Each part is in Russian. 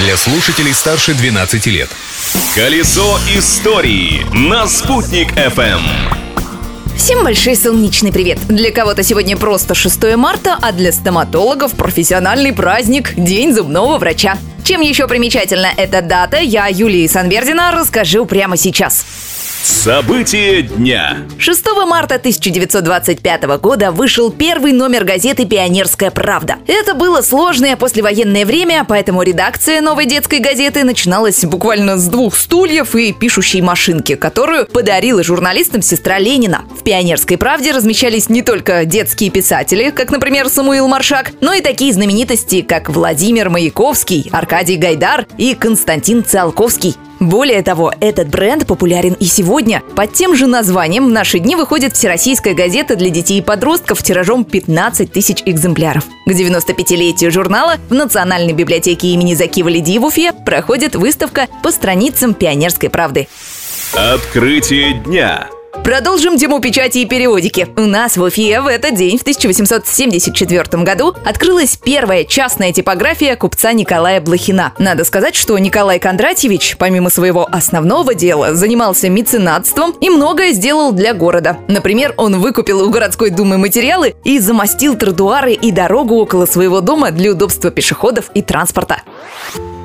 для слушателей старше 12 лет. Колесо истории на «Спутник FM. Всем большой солнечный привет! Для кого-то сегодня просто 6 марта, а для стоматологов профессиональный праздник – День зубного врача. Чем еще примечательна эта дата, я, Юлия Санбердина, расскажу прямо сейчас. События дня. 6 марта 1925 года вышел первый номер газеты «Пионерская правда». Это было сложное послевоенное время, поэтому редакция новой детской газеты начиналась буквально с двух стульев и пишущей машинки, которую подарила журналистам сестра Ленина. В «Пионерской правде» размещались не только детские писатели, как, например, Самуил Маршак, но и такие знаменитости, как Владимир Маяковский, Аркадий Гайдар и Константин Циолковский. Более того, этот бренд популярен и сегодня. Под тем же названием в наши дни выходит всероссийская газета для детей и подростков тиражом 15 тысяч экземпляров. К 95-летию журнала в Национальной библиотеке имени Закива Лидии в Уфе проходит выставка по страницам «Пионерской правды». Открытие дня. Продолжим тему печати и периодики. У нас в Уфе в этот день, в 1874 году, открылась первая частная типография купца Николая Блохина. Надо сказать, что Николай Кондратьевич, помимо своего основного дела, занимался меценатством и многое сделал для города. Например, он выкупил у городской думы материалы и замостил тротуары и дорогу около своего дома для удобства пешеходов и транспорта.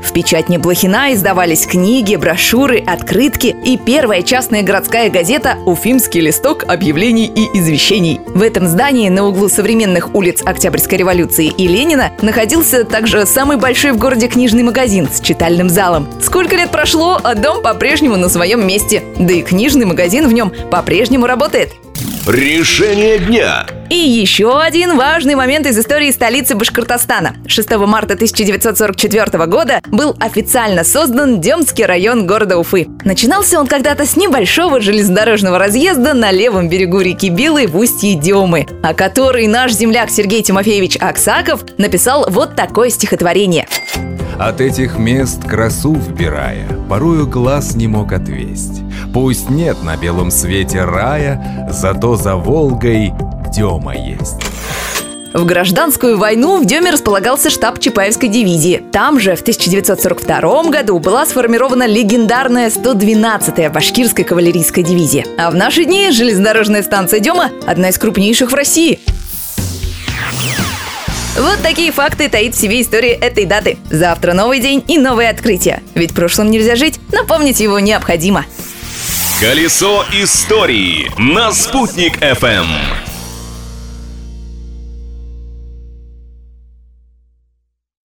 В печатне Блохина издавались книги, брошюры, открытки и первая частная городская газета «Уфимский листок объявлений и извещений». В этом здании на углу современных улиц Октябрьской революции и Ленина находился также самый большой в городе книжный магазин с читальным залом. Сколько лет прошло, а дом по-прежнему на своем месте. Да и книжный магазин в нем по-прежнему работает. Решение дня. И еще один важный момент из истории столицы Башкортостана. 6 марта 1944 года был официально создан Демский район города Уфы. Начинался он когда-то с небольшого железнодорожного разъезда на левом берегу реки Билы в устье Демы, о которой наш земляк Сергей Тимофеевич Аксаков написал вот такое стихотворение. От этих мест красу вбирая, порою глаз не мог отвесть. Пусть нет на белом свете рая, зато за Волгой Дема есть. В гражданскую войну в Деме располагался штаб Чапаевской дивизии. Там же в 1942 году была сформирована легендарная 112-я башкирская кавалерийская дивизия. А в наши дни железнодорожная станция Дема – одна из крупнейших в России. Вот такие факты таит в себе история этой даты. Завтра новый день и новые открытия. Ведь прошлым нельзя жить, напомнить его необходимо. Колесо истории на «Спутник FM.